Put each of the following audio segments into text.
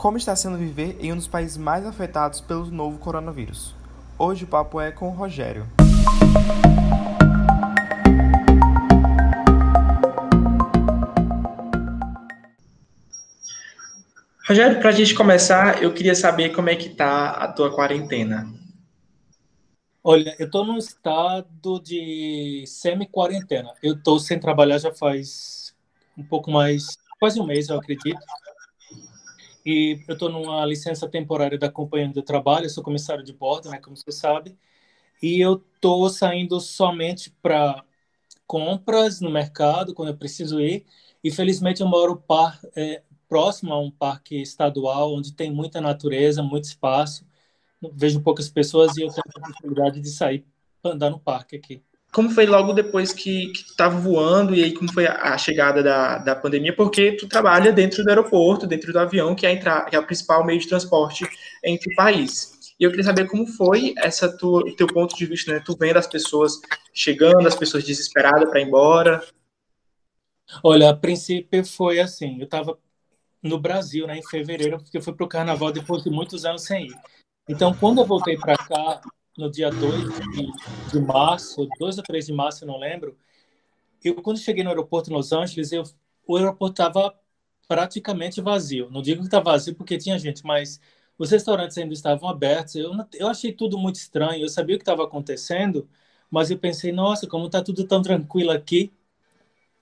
Como está sendo viver em um dos países mais afetados pelo novo coronavírus? Hoje o papo é com o Rogério. Rogério, para a gente começar, eu queria saber como é que tá a tua quarentena. Olha, eu estou num estado de semi-quarentena. Eu estou sem trabalhar já faz um pouco mais, quase um mês, eu acredito. E eu estou numa licença temporária da companhia de trabalho, sou comissário de bordo, né, como você sabe. E eu estou saindo somente para compras no mercado, quando eu preciso ir. E felizmente eu moro par, é, próximo a um parque estadual, onde tem muita natureza, muito espaço vejo poucas pessoas e eu tenho a possibilidade de sair para andar no parque aqui. Como foi logo depois que, que tu estava voando e aí como foi a, a, chegada da, da pandemia? Porque tu trabalha dentro do aeroporto, dentro do avião, que é, que é o principal meio de transporte entre o país. E eu queria saber como foi essa tua, teu ponto de vista, né? Tu vendo as pessoas chegando, as pessoas desesperadas para ir embora. Olha, a princípio foi assim, eu estava no Brasil, né, em fevereiro, porque eu fui para o carnaval depois de muitos anos sem ir. Então, quando eu voltei para cá, no dia 2 de, de, março, 2 ou 3 de março, eu não lembro, eu, quando cheguei no aeroporto em Los Angeles, eu, o aeroporto estava praticamente vazio. Não digo que está vazio porque tinha gente, mas os restaurantes ainda estavam abertos. Eu, eu achei tudo muito estranho. Eu sabia o que estava acontecendo, mas eu pensei, nossa, como está tudo tão tranquilo aqui.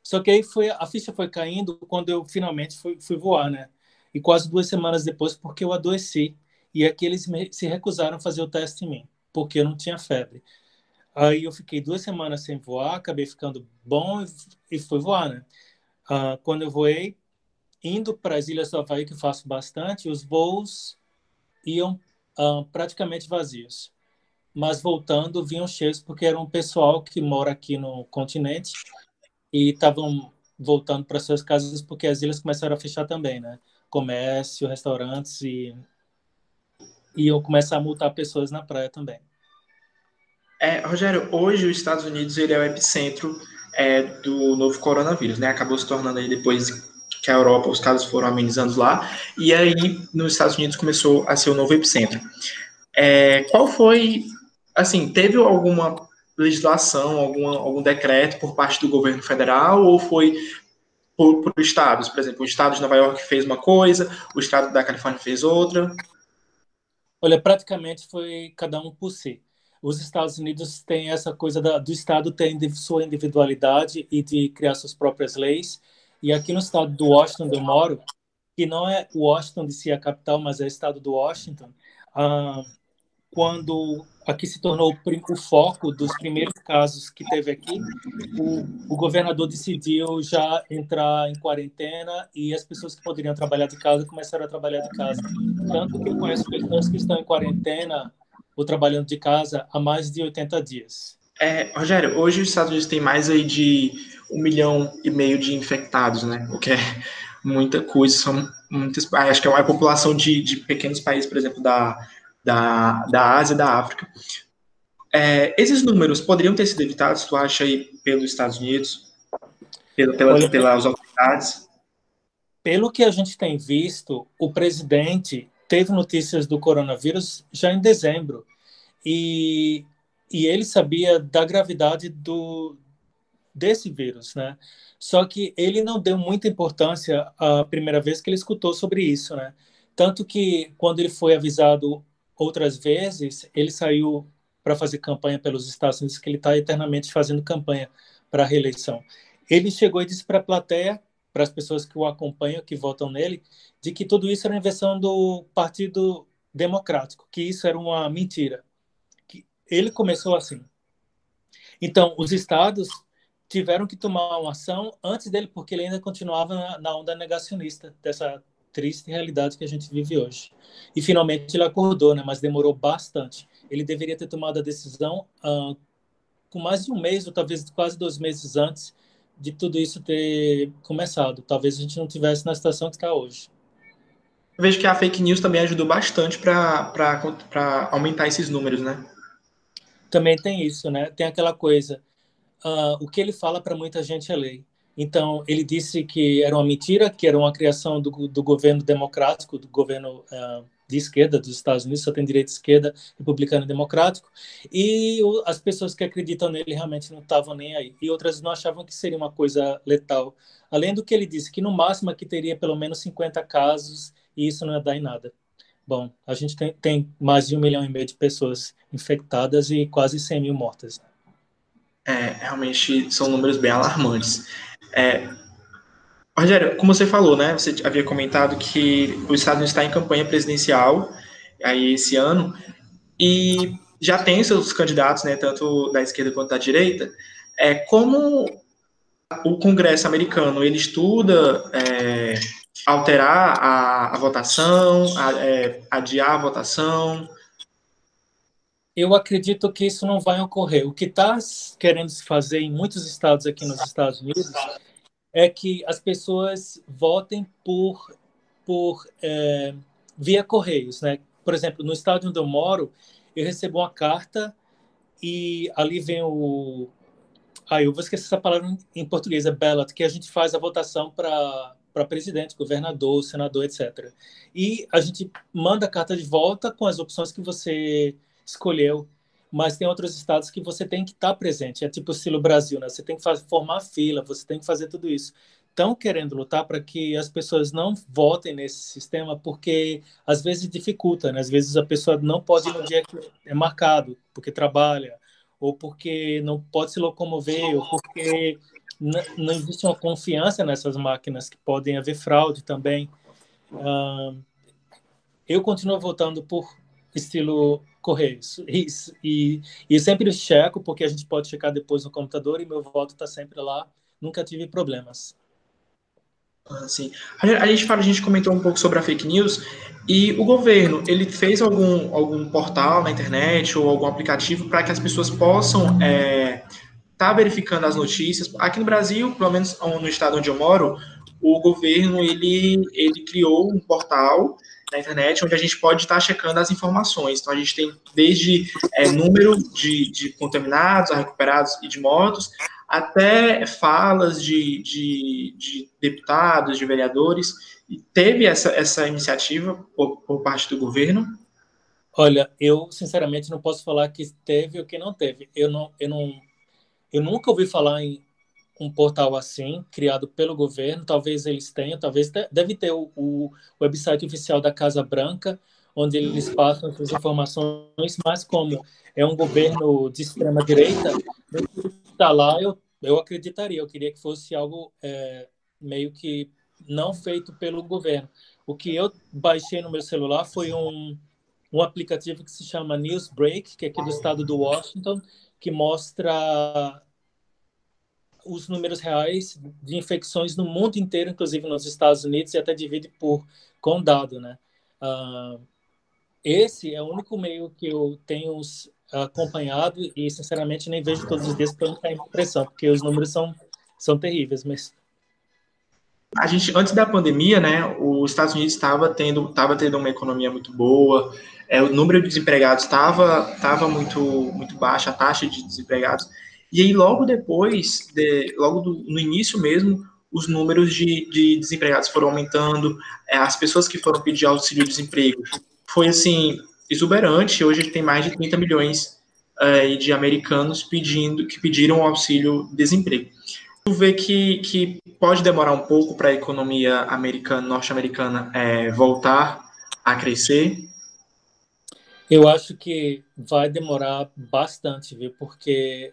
Só que aí foi, a ficha foi caindo quando eu finalmente fui, fui voar, né? E quase duas semanas depois, porque eu adoeci. E aqui eles se recusaram a fazer o teste em mim, porque eu não tinha febre. Aí eu fiquei duas semanas sem voar, acabei ficando bom e fui voar, né? Uh, quando eu voei, indo para as Ilhas do Havaí, que eu faço bastante, os voos iam uh, praticamente vazios. Mas voltando, vinham cheios, porque era um pessoal que mora aqui no continente e estavam voltando para suas casas porque as ilhas começaram a fechar também, né? Comércio, restaurantes e eu começar a multar pessoas na praia também. É, Rogério, hoje os Estados Unidos ele é o epicentro é, do novo coronavírus, né? Acabou se tornando aí depois que a Europa os casos foram amenizando lá e aí nos Estados Unidos começou a ser o novo epicentro. É, qual foi, assim, teve alguma legislação, alguma, algum decreto por parte do governo federal ou foi por, por estados? Por exemplo, o estado de Nova York fez uma coisa, o estado da Califórnia fez outra? Olha, praticamente foi cada um por si. Os Estados Unidos têm essa coisa da, do Estado ter sua individualidade e de criar suas próprias leis. E aqui no estado do Washington, onde eu moro, que não é Washington de si a capital, mas é o estado do Washington, ah, quando aqui se tornou o foco dos primeiros casos que teve aqui, o, o, governador decidiu já entrar em quarentena e as pessoas que poderiam trabalhar de casa começaram a trabalhar de casa. Tanto que eu conheço pessoas que estão em quarentena ou trabalhando de casa há mais de 80 dias. É, Rogério, hoje os Estados Unidos têm mais aí de um milhão e meio de infectados, né? O que é muita coisa, são muitas. Acho que é uma população de, de pequenos países, por exemplo, da da, da Ásia e da África. É, esses números poderiam ter sido evitados, tu acha, aí, pelos Estados Unidos, pela, pela, Olha, pelas autoridades? Pelo que a gente tem visto, o presidente teve notícias do coronavírus já em dezembro, e, e ele sabia da gravidade do, desse vírus, né? Só que ele não deu muita importância a primeira vez que ele escutou sobre isso, né? Tanto que quando ele foi avisado outras vezes ele saiu para fazer campanha pelos Estados Unidos, que ele está eternamente fazendo campanha para a reeleição. Ele chegou e disse para a plateia, para as pessoas que o acompanham, que votam nele, de que tudo isso era invenção do Partido Democrático, que isso era uma mentira. Ele começou assim. Então, os estados tiveram que tomar uma ação antes dele, porque ele ainda continuava na, na onda negacionista dessa triste realidade que a gente vive hoje. E finalmente ele acordou, né? Mas demorou bastante. Ele deveria ter tomado a decisão uh, com mais de um mês, ou talvez quase dois meses antes de tudo isso ter começado. Talvez a gente não tivesse na situação que está hoje. Eu vejo que a fake news também ajudou bastante para aumentar esses números, né? Também tem isso, né? Tem aquela coisa. Uh, o que ele fala para muita gente é lei. Então, ele disse que era uma mentira, que era uma criação do, do governo democrático, do governo uh, de esquerda dos Estados Unidos, só tem direita esquerda, republicano e democrático, e o, as pessoas que acreditam nele realmente não estavam nem aí. E outras não achavam que seria uma coisa letal. Além do que ele disse, que no máximo aqui teria pelo menos 50 casos, e isso não ia dar em nada. Bom, a gente tem, tem mais de um milhão e meio de pessoas infectadas e quase 100 mil mortas. É, realmente são números bem alarmantes. É, Rogério, como você falou, né? Você havia comentado que o Estado está em campanha presidencial aí esse ano e já tem seus candidatos, né? Tanto da esquerda quanto da direita. É como o Congresso americano ele estuda é, alterar a, a votação, a, é, adiar a votação. Eu acredito que isso não vai ocorrer. O que está querendo se fazer em muitos estados aqui nos Estados Unidos é que as pessoas votem por, por é, via correios, né? Por exemplo, no estado onde eu moro, eu recebo uma carta e ali vem o ah, eu vou esquecer essa palavra em português, é ballot, que a gente faz a votação para para presidente, governador, senador, etc. E a gente manda a carta de volta com as opções que você escolheu mas tem outros estados que você tem que estar tá presente. É tipo o estilo Brasil, né? Você tem que fazer, formar fila, você tem que fazer tudo isso. Estão querendo lutar para que as pessoas não votem nesse sistema, porque às vezes dificulta, né? Às vezes a pessoa não pode ir no dia que é marcado, porque trabalha, ou porque não pode se locomover, ou porque não existe uma confiança nessas máquinas, que podem haver fraude também. Uh, eu continuo votando por estilo Correios. Isso. E, e sempre checo, porque a gente pode checar depois no computador e meu voto está sempre lá. Nunca tive problemas. Ah, sim. A gente fala, a gente comentou um pouco sobre a fake news e o governo ele fez algum, algum portal na internet ou algum aplicativo para que as pessoas possam é, tá verificando as notícias. Aqui no Brasil, pelo menos no estado onde eu moro, o governo ele, ele criou um portal na internet, onde a gente pode estar checando as informações. Então, a gente tem desde é, número de, de contaminados, recuperados e de mortos, até falas de, de, de deputados, de vereadores. E teve essa, essa iniciativa por, por parte do governo? Olha, eu sinceramente não posso falar que teve ou que não teve. Eu não, eu não, eu nunca ouvi falar em um portal assim, criado pelo governo, talvez eles tenham, talvez deve ter o, o website oficial da Casa Branca, onde eles passam essas informações, mas como é um governo de extrema direita, está lá, eu, eu acreditaria, eu queria que fosse algo é, meio que não feito pelo governo. O que eu baixei no meu celular foi um, um aplicativo que se chama Newsbreak, que é aqui do estado do Washington, que mostra os números reais de infecções no mundo inteiro, inclusive nos Estados Unidos, e até divide por condado, né? Uh, esse é o único meio que eu tenho acompanhado e, sinceramente, nem vejo todos os dias para não ficar impressão, porque os números são, são terríveis, mas... A gente, antes da pandemia, né, os Estados Unidos estava tendo, tendo uma economia muito boa, é, o número de desempregados estava tava muito, muito baixo, a taxa de desempregados, e aí, logo depois, de, logo do, no início mesmo, os números de, de desempregados foram aumentando, é, as pessoas que foram pedir auxílio-desemprego foi, assim, exuberante. Hoje tem mais de 30 milhões é, de americanos pedindo, que pediram auxílio-desemprego. Tu vê que, que pode demorar um pouco para a economia americana, norte-americana é, voltar a crescer? Eu acho que vai demorar bastante, viu? Porque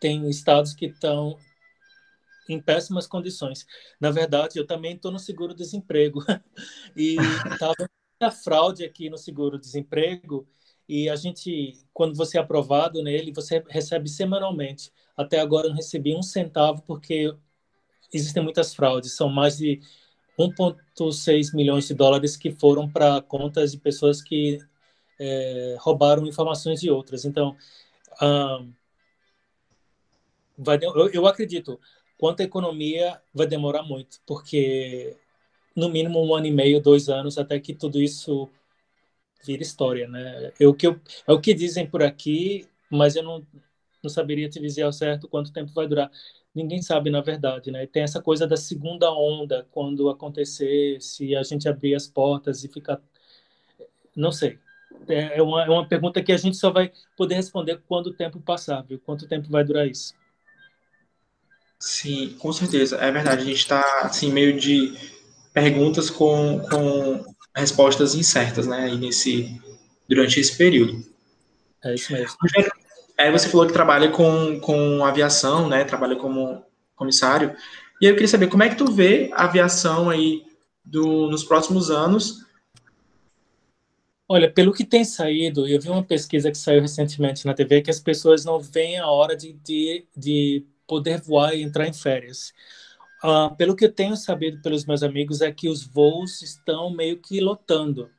tem estados que estão em péssimas condições. Na verdade, eu também estou no seguro-desemprego e estava muita fraude aqui no seguro-desemprego e a gente, quando você é aprovado nele, você recebe semanalmente. Até agora eu não recebi um centavo porque existem muitas fraudes. São mais de 1,6 milhões de dólares que foram para contas de pessoas que é, roubaram informações de outras. Então, um, vai, eu, eu acredito, quanto à economia, vai demorar muito, porque no mínimo um ano e meio, dois anos, até que tudo isso vira história, né? É o que, é o que dizem por aqui, mas eu não, não saberia te dizer ao certo quanto tempo vai durar. ninguém sabe na verdade, né? tem essa coisa da segunda onda, quando acontecer, se a gente abrir as portas e ficar, não sei. É, é uma, é uma pergunta que a gente só vai poder responder quando o tempo passar, viu? Quanto tempo vai durar isso? Sim, com certeza. É verdade. A gente está assim meio de perguntas com, com respostas incertas, né? Aí nesse durante esse período. É isso mesmo. Aí você falou que trabalha com, com aviação, né? Trabalha como comissário. E eu queria saber como é que tu vê a aviação aí do, nos próximos anos. Olha, pelo que tem saído, eu vi uma pesquisa que saiu recentemente na TV que as pessoas não veem a hora de, de, de poder voar e entrar em férias. Uh, pelo que eu tenho sabido pelos meus amigos é que os voos estão meio que lotando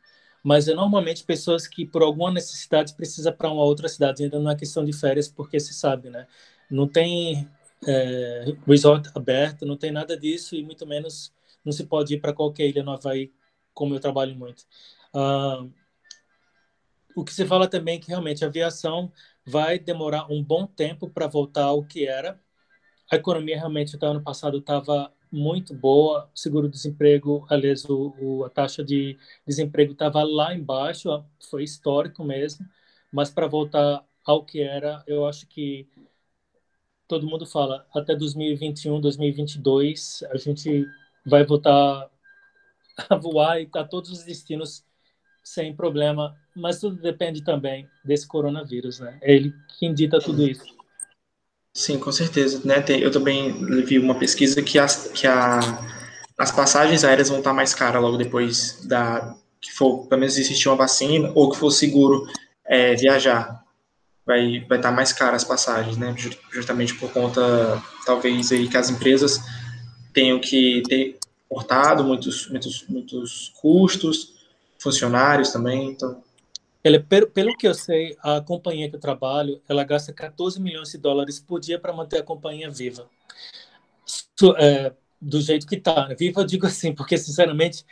mas é normalmente pessoas que por alguma necessidade precisa para uma outra cidade, ainda não é questão de férias, porque se sabe, né? Não tem é, resort aberto, não tem nada disso e muito menos não se pode ir para qualquer ilha no Havaí, como eu trabalho muito. Uh, o que se fala também é que realmente a aviação vai demorar um bom tempo para voltar ao que era. A economia realmente até ano passado estava muito boa, seguro-desemprego, aliás, o, o, a taxa de desemprego estava lá embaixo, foi histórico mesmo, mas para voltar ao que era, eu acho que todo mundo fala, até 2021, 2022, a gente vai voltar a voar e tá todos os destinos sem problema, mas tudo depende também desse coronavírus, né? É ele que dita tudo isso. Sim, com certeza. Né? Tem, eu também vi uma pesquisa que, as, que a, as passagens aéreas vão estar mais caras logo depois da que for, pelo menos existir uma vacina, ou que for seguro é, viajar. Vai, vai estar mais caras as passagens, né? Justamente por conta, talvez, aí que as empresas tenham que ter cortado muitos, muitos, muitos custos, funcionários também, então ele, pelo, que eu sei, a companhia que eu trabalho, ela gasta 14 milhões de dólares por dia para manter a companhia viva. É, do jeito que está. Né? Viva, eu digo assim, porque, sinceramente...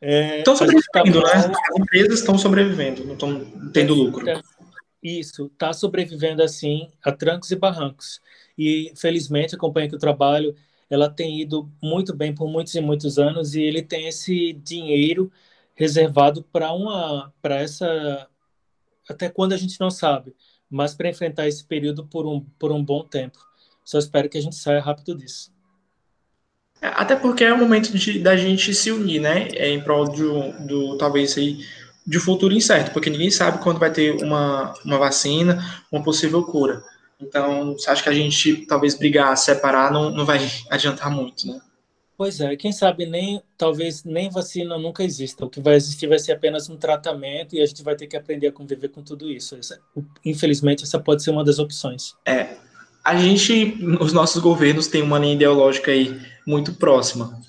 É, estão sobrevivendo, tá... né? As empresas estão sobrevivendo, não estão tendo lucro. É, isso, está sobrevivendo, assim, a trancos e barrancos. E, felizmente, a companhia que eu trabalho, ela tem ido muito bem por muitos e muitos anos e ele tem esse dinheiro reservado para uma para essa até quando a gente não sabe, mas para enfrentar esse período por um, por um bom tempo. Só espero que a gente saia rápido disso. É, até porque é o momento de, da gente se unir, né? É em prol do, do talvez aí de um futuro incerto, porque ninguém sabe quando vai ter uma, uma vacina, uma possível cura. Então, acha que a gente talvez brigar, separar, não, não vai adiantar muito, né? Pois é, quem sabe nem talvez nem vacina nunca exista. O que vai existir vai ser apenas um tratamento e a gente vai ter que aprender a conviver com tudo isso. Essa, infelizmente, essa pode ser uma das opções. É, a gente, os nossos governos têm uma linha ideológica aí muito próxima.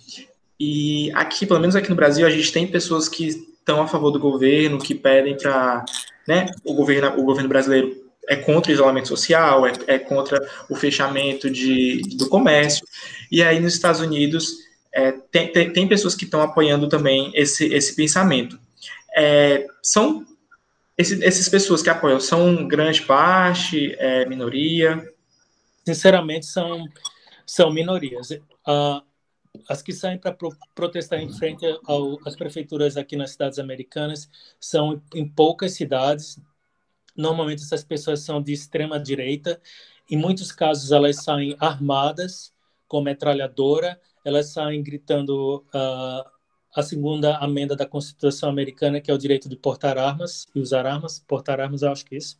E aqui, pelo menos aqui no Brasil, a gente tem pessoas que estão a favor do governo, que pedem para, né, o governo, o governo brasileiro é contra o isolamento social, é, é contra o fechamento de, do comércio. E aí nos Estados Unidos é, tem, tem, tem, pessoas que estão apoiando também esse, esse pensamento. É, são esse, essas pessoas que apoiam são grande parte, é, minoria? Sinceramente, são, são minorias. Uh, as que saem para pro, protestar em frente às prefeituras aqui nas cidades americanas são em poucas cidades, Normalmente essas pessoas são de extrema direita. Em muitos casos elas saem armadas com metralhadora, elas saem gritando uh, a segunda amenda da Constituição americana, que é o direito de portar armas e usar armas, portar armas, eu acho que é isso.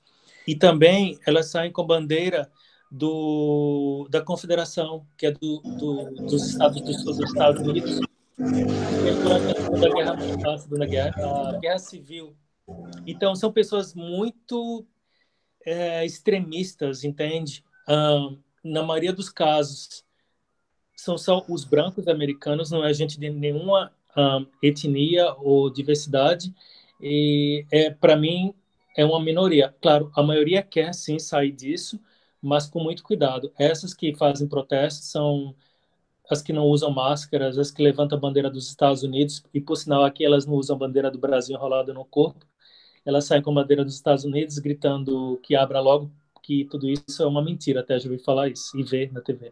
E também elas saem com bandeira do, da Confederação, que é do, do, dos Estados dos, dos Estados Unidos. Durante a Segunda Guerra, a Segunda Guerra, a Guerra Civil então, são pessoas muito é, extremistas, entende? Na maioria dos casos, são só os brancos americanos, não é gente de nenhuma etnia ou diversidade. E, é, para mim, é uma minoria. Claro, a maioria quer sim sair disso, mas com muito cuidado. Essas que fazem protestos são as que não usam máscaras, as que levantam a bandeira dos Estados Unidos, e por sinal aqui elas não usam a bandeira do Brasil enrolada no corpo, ela sai com a bandeira dos Estados Unidos gritando que abra logo, que tudo isso é uma mentira, até já ouvi falar isso e ver na TV.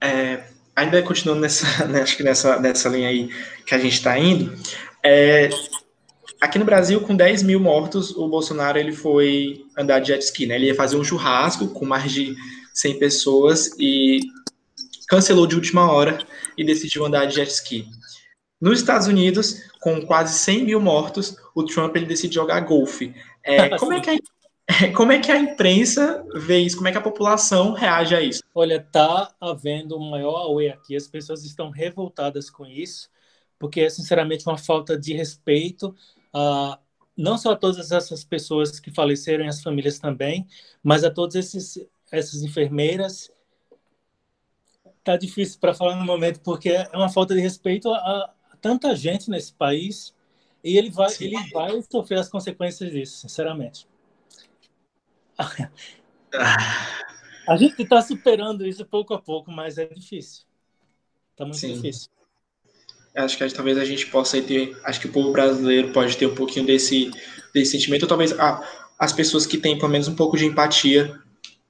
é, ainda continuando nessa, né, acho que nessa, nessa linha aí que a gente está indo, é, aqui no Brasil, com 10 mil mortos, o Bolsonaro ele foi andar de jet ski, né? Ele ia fazer um churrasco com mais de 100 pessoas e cancelou de última hora e decidiu andar de jet ski. Nos Estados Unidos, com quase 100 mil mortos, o Trump ele decide jogar golfe. É, como, é que a, como é que a imprensa vê isso? Como é que a população reage a isso? Olha, tá havendo um maior auê aqui. As pessoas estão revoltadas com isso, porque é sinceramente uma falta de respeito a não só a todas essas pessoas que faleceram e as famílias também, mas a todas esses, essas enfermeiras. Tá difícil para falar no momento porque é uma falta de respeito a tanta gente nesse país e ele vai, ele vai sofrer as consequências disso, sinceramente. A gente está superando isso pouco a pouco, mas é difícil. Está muito Sim. difícil. Acho que talvez a gente possa ter, acho que o povo brasileiro pode ter um pouquinho desse, desse sentimento, ou talvez ah, as pessoas que têm pelo menos um pouco de empatia,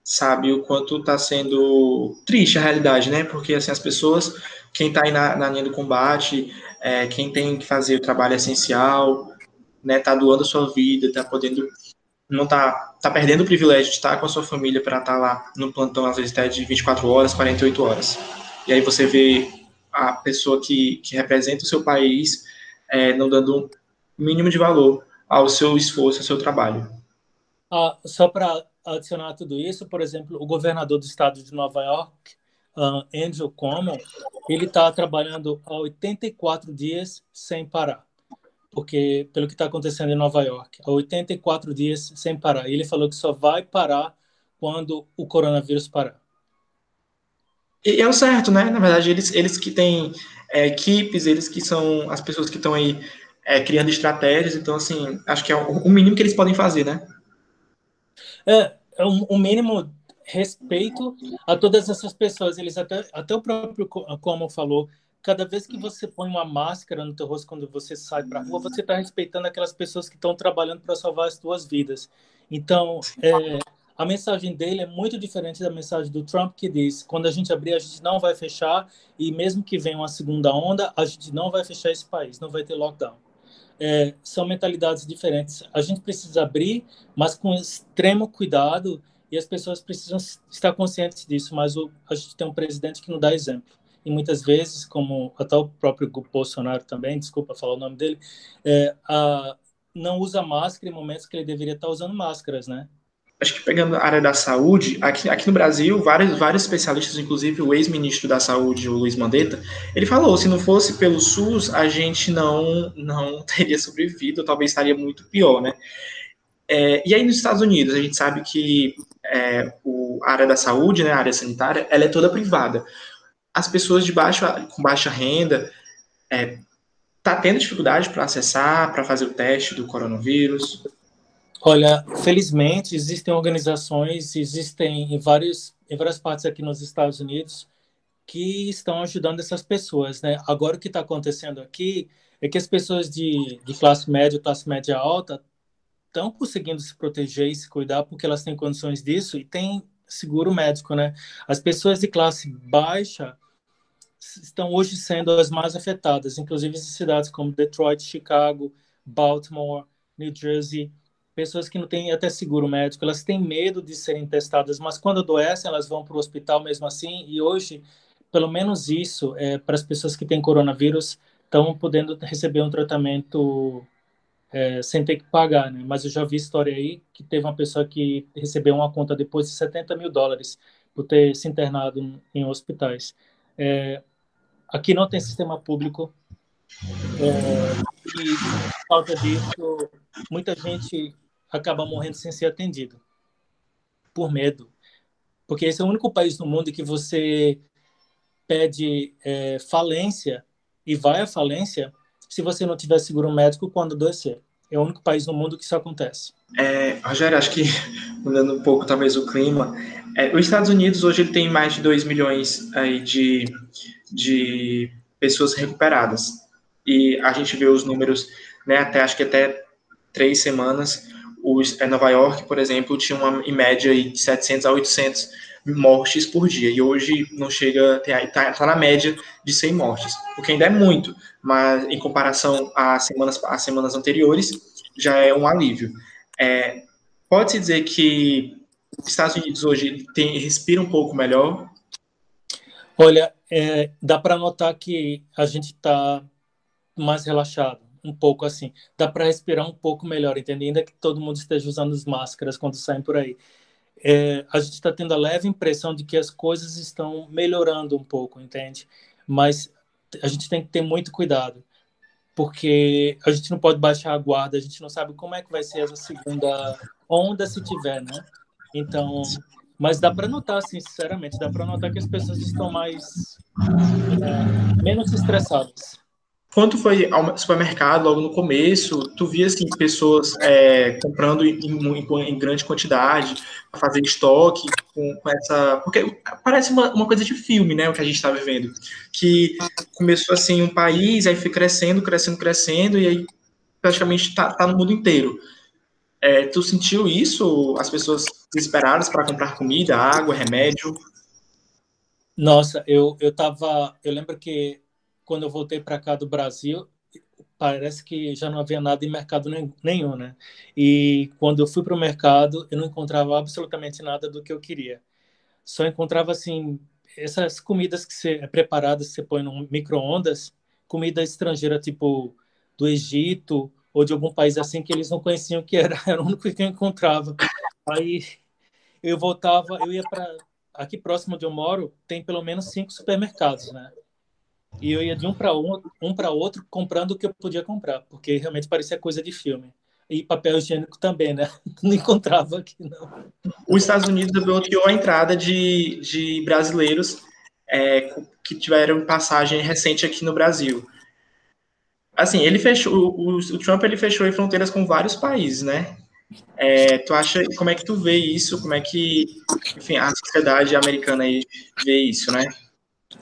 sabe o quanto está sendo triste a realidade, né? Porque assim as pessoas, quem está aí na, na linha do combate, é, quem tem que fazer o trabalho essencial, né? Tá doando sua vida, tá podendo não tá, tá perdendo o privilégio de estar com a sua família para estar tá lá no plantão, às vezes até de 24 horas, 48 horas. E aí você vê a pessoa que, que representa o seu país é, não dando um mínimo de valor ao seu esforço, ao seu trabalho. Ah, só para adicionar tudo isso, por exemplo, o governador do estado de Nova York, uh, Andrew Cuomo, ele está trabalhando há 84 dias sem parar porque pelo que está acontecendo em Nova York, há 84 dias sem parar. E ele falou que só vai parar quando o coronavírus parar. E é o certo, né? Na verdade, eles, eles que têm é, equipes, eles que são as pessoas que estão aí é, criando estratégias, então, assim, acho que é o, o mínimo que eles podem fazer, né? É, é um mínimo respeito a todas essas pessoas. Eles até, até o próprio como falou, cada vez que você põe uma máscara no teu rosto quando você sai para rua, você está respeitando aquelas pessoas que estão trabalhando para salvar as tuas vidas. Então, é, a mensagem dele é muito diferente da mensagem do Trump, que diz: quando a gente abrir, a gente não vai fechar, e mesmo que venha uma segunda onda, a gente não vai fechar esse país, não vai ter lockdown. É, são mentalidades diferentes. A gente precisa abrir, mas com extremo cuidado, e as pessoas precisam estar conscientes disso. Mas o, a gente tem um presidente que não dá exemplo e muitas vezes, como até o próprio Bolsonaro também, desculpa falar o nome dele, é, a, não usa máscara em momentos que ele deveria estar usando máscaras, né? Acho que pegando a área da saúde, aqui, aqui no Brasil, vários, vários especialistas, inclusive o ex-ministro da Saúde, o Luiz Mandetta, ele falou, se não fosse pelo SUS, a gente não, não teria sobrevivido, talvez estaria muito pior, né? É, e aí nos Estados Unidos, a gente sabe que é, o, a área da saúde, né, a área sanitária, ela é toda privada as pessoas de baixa, com baixa renda é, tá tendo dificuldade para acessar, para fazer o teste do coronavírus? Olha, felizmente existem organizações, existem em, vários, em várias partes aqui nos Estados Unidos que estão ajudando essas pessoas, né? Agora o que está acontecendo aqui é que as pessoas de, de classe média, classe média alta, estão conseguindo se proteger e se cuidar porque elas têm condições disso e têm seguro médico, né? As pessoas de classe baixa estão hoje sendo as mais afetadas, inclusive em cidades como Detroit, Chicago, Baltimore, New Jersey, pessoas que não têm até seguro médico, elas têm medo de serem testadas, mas quando adoecem, elas vão para o hospital mesmo assim, e hoje, pelo menos isso, é, para as pessoas que têm coronavírus, estão podendo receber um tratamento é, sem ter que pagar, né? Mas eu já vi história aí que teve uma pessoa que recebeu uma conta depois de 70 mil dólares por ter se internado em hospitais. É, Aqui não tem sistema público. É, e por causa disso, muita gente acaba morrendo sem ser atendido. Por medo. Porque esse é o único país no mundo que você pede é, falência e vai à falência se você não tiver seguro médico quando adoecer. É o único país no mundo que isso acontece. É, Rogério, acho que mudando um pouco talvez o clima, é, os Estados Unidos hoje ele tem mais de 2 milhões aí de, de pessoas recuperadas. E a gente vê os números, né, até acho que até três semanas, os, é, Nova York, por exemplo, tinha uma, em média aí, de 700 a 800 mortes por dia. E hoje não chega, está tá na média de 100 mortes, o que ainda é muito, mas em comparação às semanas, às semanas anteriores, já é um alívio. É, Pode-se dizer que os Estados Unidos hoje tem, respira um pouco melhor? Olha, é, dá para notar que a gente está mais relaxado, um pouco assim. Dá para respirar um pouco melhor, entende? Ainda que todo mundo esteja usando as máscaras quando saem por aí. É, a gente está tendo a leve impressão de que as coisas estão melhorando um pouco, entende? Mas a gente tem que ter muito cuidado porque a gente não pode baixar a guarda, a gente não sabe como é que vai ser essa segunda onda se tiver, né? Então, mas dá para notar, sinceramente, dá para notar que as pessoas estão mais é, menos estressadas. Quando foi ao supermercado, logo no começo, tu via assim, pessoas é, comprando em, em, em, grande quantidade, fazer estoque com, com, essa. Porque parece uma, uma coisa de filme, né? O que a gente está vivendo. Que começou assim um país, aí foi crescendo, crescendo, crescendo, e aí praticamente está tá no mundo inteiro. É, tu sentiu isso? As pessoas desesperadas para comprar comida, água, remédio? Nossa, eu, eu tava. Eu lembro que quando eu voltei para cá do Brasil, parece que já não havia nada em mercado nenhum, né? E quando eu fui para o mercado, eu não encontrava absolutamente nada do que eu queria. Só encontrava, assim, essas comidas que você, é você põe no micro-ondas, comida estrangeira, tipo do Egito ou de algum país assim, que eles não conheciam que era, era o único que eu encontrava. Aí eu voltava, eu ia para... Aqui próximo onde eu moro, tem pelo menos cinco supermercados, né? E eu ia de um para um, um para outro comprando o que eu podia comprar, porque realmente parecia coisa de filme. E papel higiênico também, né? Não encontrava aqui, não. Os Estados Unidos bloqueou a entrada de, de brasileiros é, que tiveram passagem recente aqui no Brasil. Assim, ele fechou, o, o Trump ele fechou fronteiras com vários países, né? É, tu acha, como é que tu vê isso? Como é que, enfim, a sociedade americana aí vê isso, né?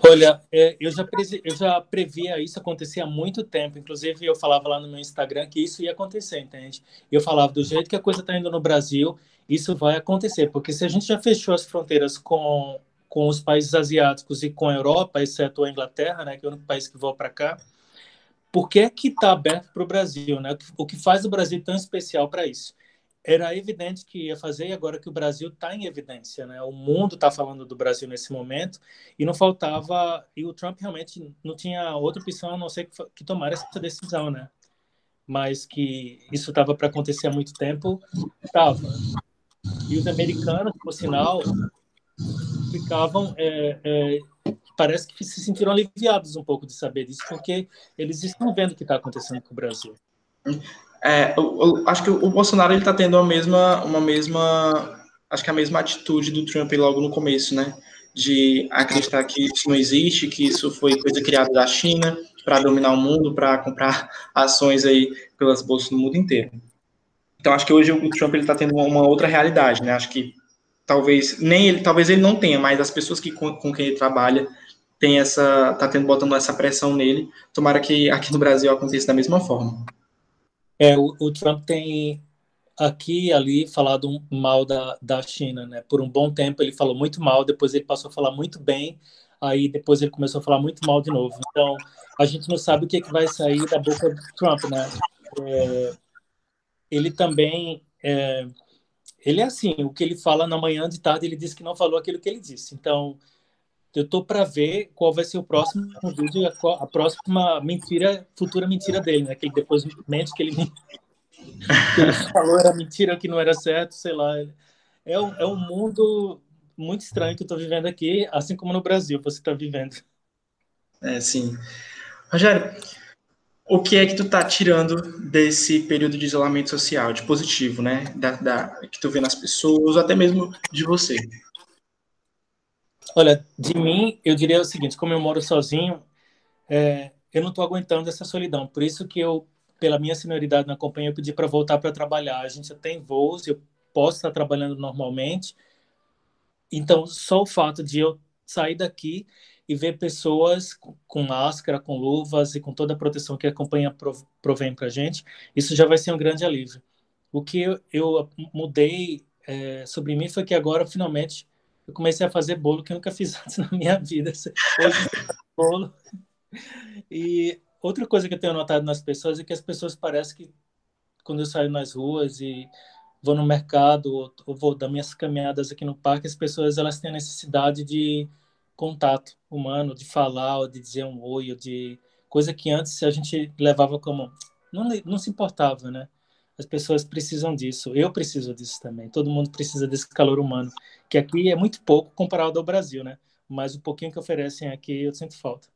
Olha, é, eu já, eu já previa isso acontecer há muito tempo. Inclusive, eu falava lá no meu Instagram que isso ia acontecer, entende? Eu falava do jeito que a coisa está indo no Brasil, isso vai acontecer. Porque se a gente já fechou as fronteiras com, com os países asiáticos e com a Europa, exceto a Inglaterra, né, que é o único país que voa para cá, por que é que está aberto para o Brasil? Né? O que faz o Brasil tão especial para isso? Era evidente que ia fazer e agora que o Brasil está em evidência, né? O mundo está falando do Brasil nesse momento e não faltava e o Trump realmente não tinha outra opção a não ser que, que tomar essa decisão, né? Mas que isso estava para acontecer há muito tempo, estava. E os americanos, por sinal, ficavam é, é, parece que se sentiram aliviados um pouco de saber disso, porque eles estão vendo o que está acontecendo com o Brasil. É, eu, eu, acho que o Bolsonaro ele está tendo a mesma, uma mesma, acho que a mesma atitude do Trump logo no começo, né? De acreditar que isso não existe, que isso foi coisa criada da China para dominar o mundo, para comprar ações aí pelas bolsas no mundo inteiro. Então acho que hoje o Trump ele está tendo uma outra realidade, né? Acho que talvez nem ele, talvez ele não tenha, mas as pessoas que com, com quem ele trabalha tem essa, tá tendo botando essa pressão nele. Tomara que aqui no Brasil aconteça da mesma forma. É, o, o, Trump tem aqui e ali falado mal da, da China, né? Por um bom tempo ele falou muito mal, depois ele passou a falar muito bem, aí depois ele começou a falar muito mal de novo. Então, a gente não sabe o que, é que vai sair da boca do Trump, né? É, ele também... É, ele é assim, o que ele fala na manhã de tarde, ele disse que não falou aquilo que ele disse. Então, eu tô para ver qual vai ser o próximo vídeo, a, a, próxima mentira, futura mentira dele, né? Que ele depois mente que ele, que ele falou era mentira, que não era certo, sei lá. É um, é um mundo muito estranho que eu tô vivendo aqui, assim como no Brasil você está vivendo. É, sim. Rogério, o que é que tu tá tirando desse período de isolamento social, de positivo, né? Da, da, que tu vê nas pessoas, até mesmo de você? Olha, de mim, eu diria o seguinte: como eu moro sozinho, é, eu não estou aguentando essa solidão. Por isso que eu, pela minha senioridade na companhia, eu pedi para voltar para trabalhar. A gente tem voos, eu posso estar trabalhando normalmente. Então, só o fato de eu sair daqui e ver pessoas com máscara, com luvas e com toda a proteção que a companhia provém para a gente, isso já vai ser um grande alívio. O que eu, eu mudei é, sobre mim foi que agora, finalmente, eu comecei a fazer bolo que eu nunca fiz antes na minha vida. Hoje bolo. E outra coisa que eu tenho notado nas pessoas é que as pessoas parecem que quando eu saio nas ruas e vou no mercado ou, ou vou dar minhas caminhadas aqui no parque, as pessoas elas têm a necessidade de contato humano, de falar, ou de dizer um oi, ou de coisa que antes a gente levava como não, não se importava, né? As pessoas precisam disso, eu preciso disso também. Todo mundo precisa desse calor humano, que aqui é muito pouco comparado ao Brasil, né? Mas o pouquinho que oferecem aqui eu sinto falta.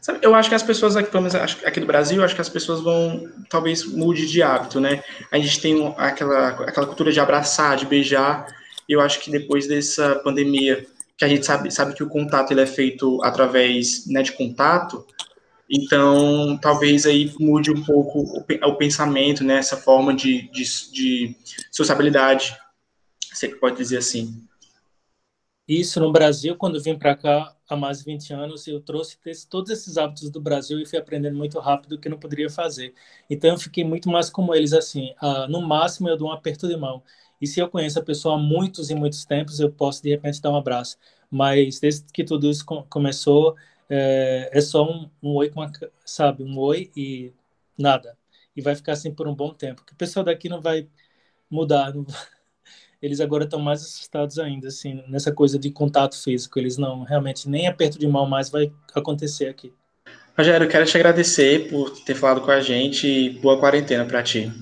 Sabe, eu acho que as pessoas aqui, pelo menos aqui do Brasil, acho que as pessoas vão, talvez mude de hábito, né? A gente tem aquela, aquela cultura de abraçar, de beijar. E eu acho que depois dessa pandemia, que a gente sabe, sabe que o contato ele é feito através né, de contato, então talvez aí mude um pouco o, pensamento, né? Essa forma de, de, de sociabilidade, você pode dizer assim. Isso no Brasil, quando vim para cá, há mais de 20 anos, eu trouxe todos esses hábitos do Brasil e fui aprendendo muito rápido o que não poderia fazer. Então, eu fiquei muito mais como eles, assim, uh, no máximo eu dou um aperto de mão. E se eu conheço a pessoa há muitos e muitos tempos, eu posso, de repente, dar um abraço. Mas desde que tudo isso começou, é, é só um, um oi, a, sabe, um oi e nada. E vai ficar assim por um bom tempo. Porque o pessoal daqui não vai mudar, não eles agora estão mais assustados ainda, assim, nessa coisa de contato físico. Eles não, realmente, nem aperto de mão mais vai acontecer aqui. Rogério, quero te agradecer por ter falado com a gente e boa quarentena para ti.